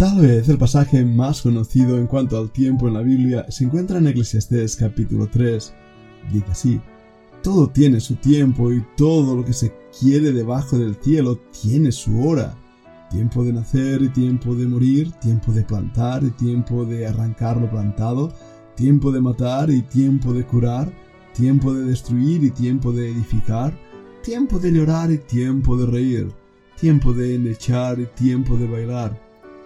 Tal vez el pasaje más conocido en cuanto al tiempo en la Biblia se encuentra en Eclesiastés capítulo 3. Dice así, todo tiene su tiempo y todo lo que se quiere debajo del cielo tiene su hora. Tiempo de nacer y tiempo de morir, tiempo de plantar y tiempo de arrancar lo plantado, tiempo de matar y tiempo de curar, tiempo de destruir y tiempo de edificar, tiempo de llorar y tiempo de reír, tiempo de endechar y tiempo de bailar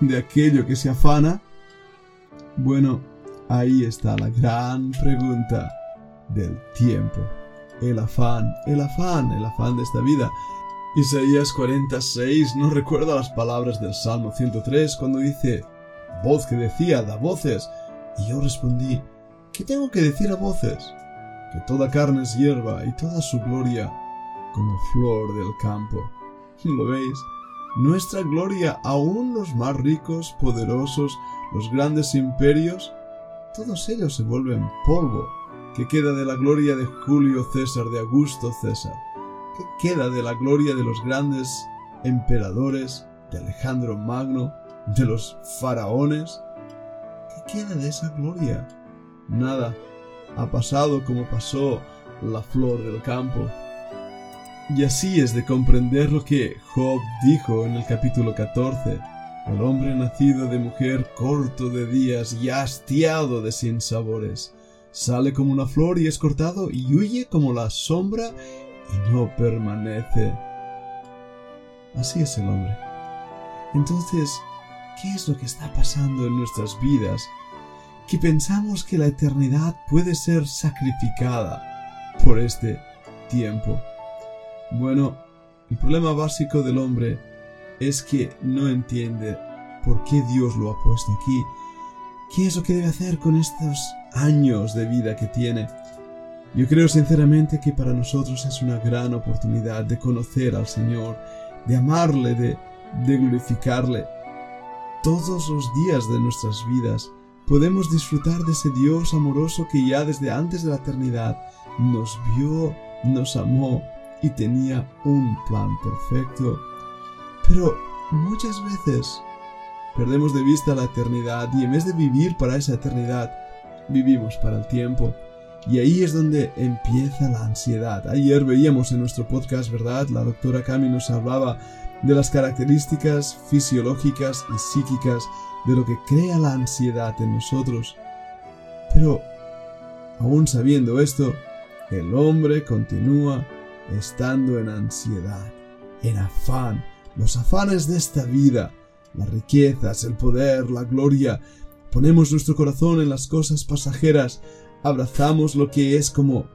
de aquello que se afana? Bueno, ahí está la gran pregunta del tiempo. El afán, el afán, el afán de esta vida. Isaías 46 no recuerda las palabras del Salmo 103 cuando dice, voz que decía, da voces. Y yo respondí, ¿qué tengo que decir a voces? Que toda carne es hierba y toda su gloria como flor del campo. ¿Lo veis? Nuestra gloria aún los más ricos, poderosos, los grandes imperios, todos ellos se vuelven polvo. ¿Qué queda de la gloria de Julio César, de Augusto César? ¿Qué queda de la gloria de los grandes emperadores, de Alejandro Magno, de los faraones? ¿Qué queda de esa gloria? Nada. Ha pasado como pasó la flor del campo. Y así es de comprender lo que Job dijo en el capítulo 14. El hombre nacido de mujer corto de días y hastiado de sinsabores. Sale como una flor y es cortado y huye como la sombra y no permanece. Así es el hombre. Entonces, ¿qué es lo que está pasando en nuestras vidas? Que pensamos que la eternidad puede ser sacrificada por este tiempo. Bueno, el problema básico del hombre es que no entiende por qué Dios lo ha puesto aquí. ¿Qué es lo que debe hacer con estos años de vida que tiene? Yo creo sinceramente que para nosotros es una gran oportunidad de conocer al Señor, de amarle, de, glorificarle. Todos los días de nuestras vidas podemos disfrutar de ese Dios amoroso que ya desde antes de la eternidad nos vio, nos amó y tenía un plan perfecto. Pero muchas veces perdemos de vista la eternidad y en vez de vivir para esa eternidad, vivimos para el tiempo. Y ahí es donde empieza la ansiedad. Ayer veíamos en nuestro podcast, ¿verdad? La doctora Cami nos hablaba de las características fisiológicas y psíquicas de lo que crea la ansiedad en nosotros. Pero, aún sabiendo esto, el hombre continúa estando en ansiedad, en afán, los afanes de esta vida, las riquezas, el poder, la gloria. Ponemos nuestro corazón en las cosas pasajeras, abrazamos lo que es como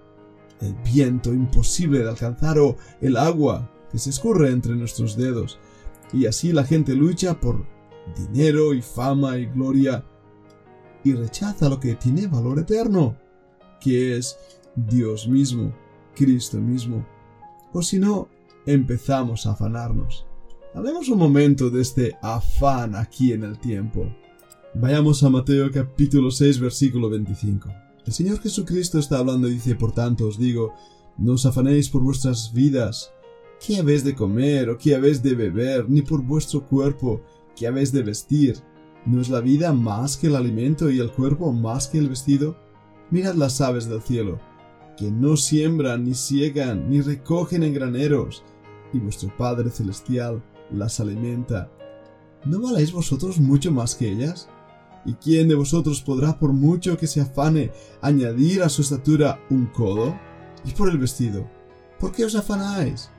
el viento imposible de alcanzar o el agua que se escurre entre nuestros dedos. Y así la gente lucha por dinero y fama y gloria y rechaza lo que tiene valor eterno, que es Dios mismo, Cristo mismo o si no, empezamos a afanarnos. Hablemos un momento de este afán aquí en el tiempo. Vayamos a Mateo capítulo 6 versículo 25. El Señor Jesucristo está hablando y dice, por tanto os digo, no os afanéis por vuestras vidas, qué habéis de comer o qué habéis de beber, ni por vuestro cuerpo, qué habéis de vestir. ¿No es la vida más que el alimento y el cuerpo más que el vestido? Mirad las aves del cielo, que no siembran, ni ciegan, ni recogen en graneros, y vuestro Padre Celestial las alimenta. ¿No valéis vosotros mucho más que ellas? ¿Y quién de vosotros podrá, por mucho que se afane, añadir a su estatura un codo? Y por el vestido, ¿por qué os afanáis?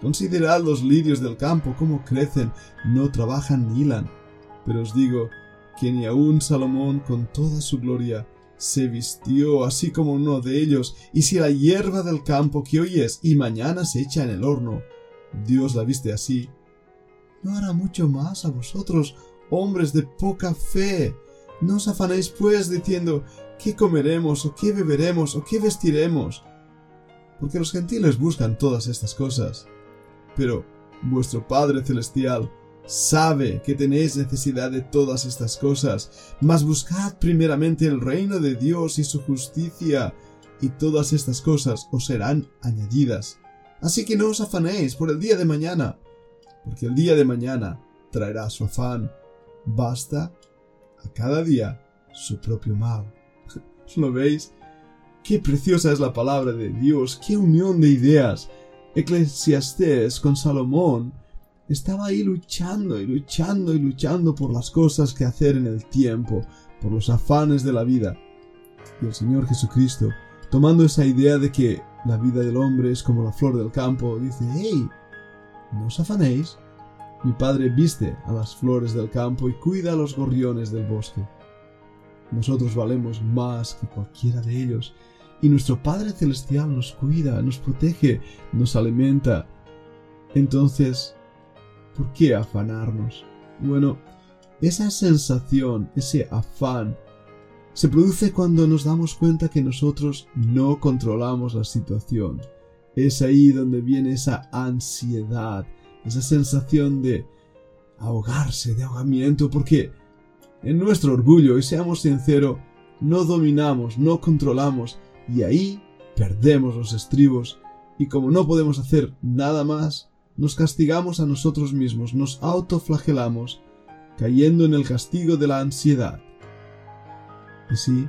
Considerad los lirios del campo, cómo crecen, no trabajan ni hilan. Pero os digo que ni aun Salomón con toda su gloria se vistió así como uno de ellos, y si la hierba del campo que hoy es y mañana se echa en el horno, Dios la viste así, ¿no hará mucho más a vosotros, hombres de poca fe. No os afanéis pues diciendo qué comeremos o qué beberemos o qué vestiremos, porque los gentiles buscan todas estas cosas. Pero vuestro Padre Celestial sabe que tenéis necesidad de todas estas cosas, mas buscad primeramente el reino de Dios y su justicia, y todas estas cosas os serán añadidas. Así que no os afanéis por el día de mañana, porque el día de mañana traerá su afán. Basta a cada día su propio mal. ¿Lo veis? Qué preciosa es la palabra de Dios, qué unión de ideas. Eclesiastés con Salomón estaba ahí luchando y luchando y luchando por las cosas que hacer en el tiempo, por los afanes de la vida. Y el Señor Jesucristo, tomando esa idea de que la vida del hombre es como la flor del campo, dice, hey, no os afanéis. Mi Padre viste a las flores del campo y cuida a los gorriones del bosque. Nosotros valemos más que cualquiera de ellos, y nuestro Padre Celestial nos cuida, nos protege, nos alimenta. Entonces, ¿por qué afanarnos? Bueno, esa sensación, ese afán, se produce cuando nos damos cuenta que nosotros no controlamos la situación. Es ahí donde viene esa ansiedad, esa sensación de ahogarse, de ahogamiento, porque en nuestro orgullo, y seamos sinceros, no dominamos, no controlamos, y ahí perdemos los estribos, y como no podemos hacer nada más, nos castigamos a nosotros mismos, nos autoflagelamos, cayendo en el castigo de la ansiedad. Y sí,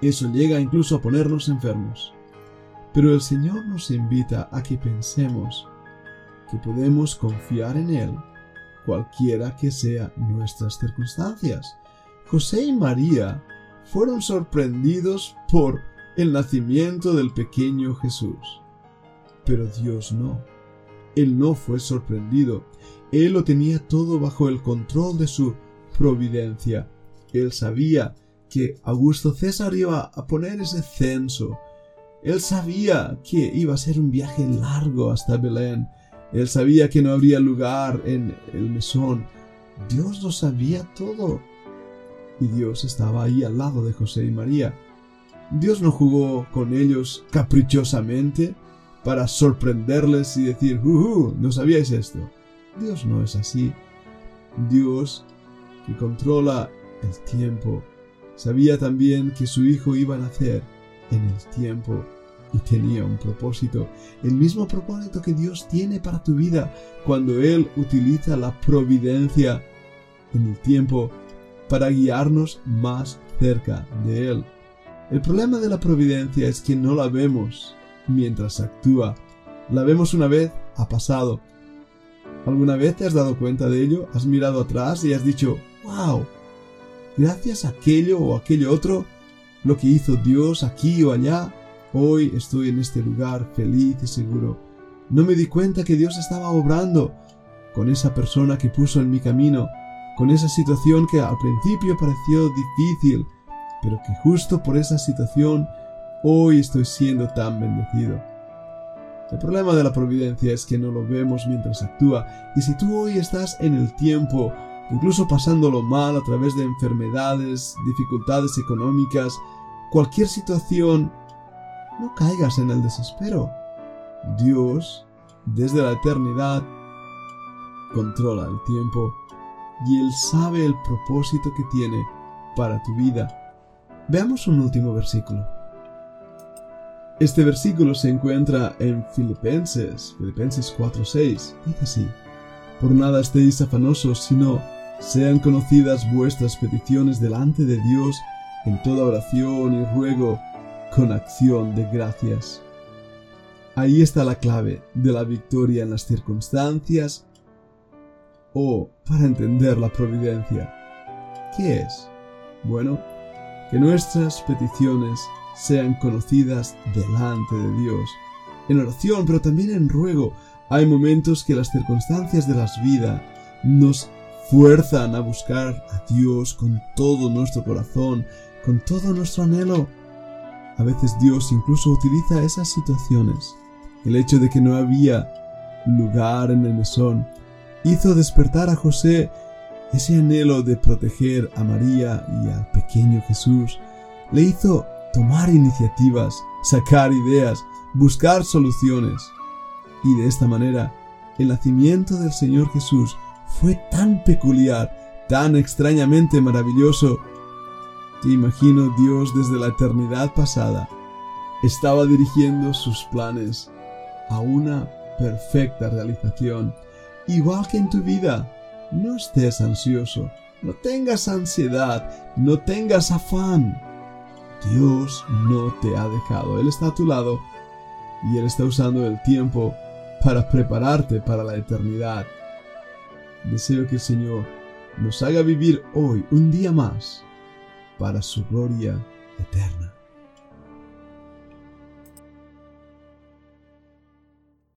eso llega incluso a ponernos enfermos. Pero el Señor nos invita a que pensemos que podemos confiar en Él, cualquiera que sean nuestras circunstancias. José y María fueron sorprendidos por el nacimiento del pequeño Jesús. Pero Dios no. Él no fue sorprendido. Él lo tenía todo bajo el control de su providencia. Él sabía que Augusto César iba a poner ese censo. Él sabía que iba a ser un viaje largo hasta Belén. Él sabía que no habría lugar en el mesón. Dios lo sabía todo. Y Dios estaba ahí al lado de José y María. Dios no jugó con ellos caprichosamente para sorprenderles y decir, ¡Uh, ¿no sabíais esto? Dios no es así. Dios, que controla el tiempo, Sabía también que su hijo iba a nacer en el tiempo y tenía un propósito, el mismo propósito que Dios tiene para tu vida cuando Él utiliza la providencia en el tiempo para guiarnos más cerca de Él. El problema de la providencia es que no la vemos mientras actúa. La vemos una vez, ha pasado. ¿Alguna vez te has dado cuenta de ello? ¿Has mirado atrás y has dicho, wow, gracias a aquello o aquello otro, lo que hizo Dios aquí o allá, hoy estoy en este lugar feliz y seguro. No me di cuenta que Dios estaba obrando con esa persona que puso en mi camino, con esa situación que al principio pareció difícil, pero que justo por esa situación hoy estoy siendo tan bendecido. El problema de la providencia es que no lo vemos mientras actúa, y si tú hoy estás en el tiempo incluso pasándolo mal a través de enfermedades, dificultades económicas, cualquier situación, no caigas en el desespero. Dios, desde la eternidad, controla el tiempo y Él sabe el propósito que tiene para tu vida. Veamos un último versículo. Este versículo se encuentra en Filipenses, Filipenses 4:6. Dice así: Por nada estéis afanosos, sino sean conocidas vuestras peticiones delante de Dios en toda oración y ruego con acción de gracias. Ahí está la clave de la victoria en las circunstancias o para entender la providencia. ¿Qué es? Bueno, que nuestras peticiones sean conocidas delante de Dios, en oración, pero también en ruego. Hay momentos que las circunstancias de las vidas nos fuerzan a buscar a Dios con todo nuestro corazón, con todo nuestro anhelo. A veces Dios incluso utiliza esas situaciones. El hecho de que no había lugar en el mesón hizo despertar a José ese anhelo de proteger a María y al pequeño Jesús le hizo tomar iniciativas, sacar ideas, buscar soluciones. Y de esta manera, el nacimiento del Señor Jesús fue tan peculiar, tan extrañamente maravilloso, que imagino Dios desde la eternidad pasada estaba dirigiendo sus planes a una perfecta realización. Igual que en tu vida, no estés ansioso, no tengas ansiedad, no tengas afán. Dios no te ha dejado, Él está a tu lado y Él está usando el tiempo para prepararte para la eternidad. Deseo que el Señor nos haga vivir hoy un día más para su gloria eterna.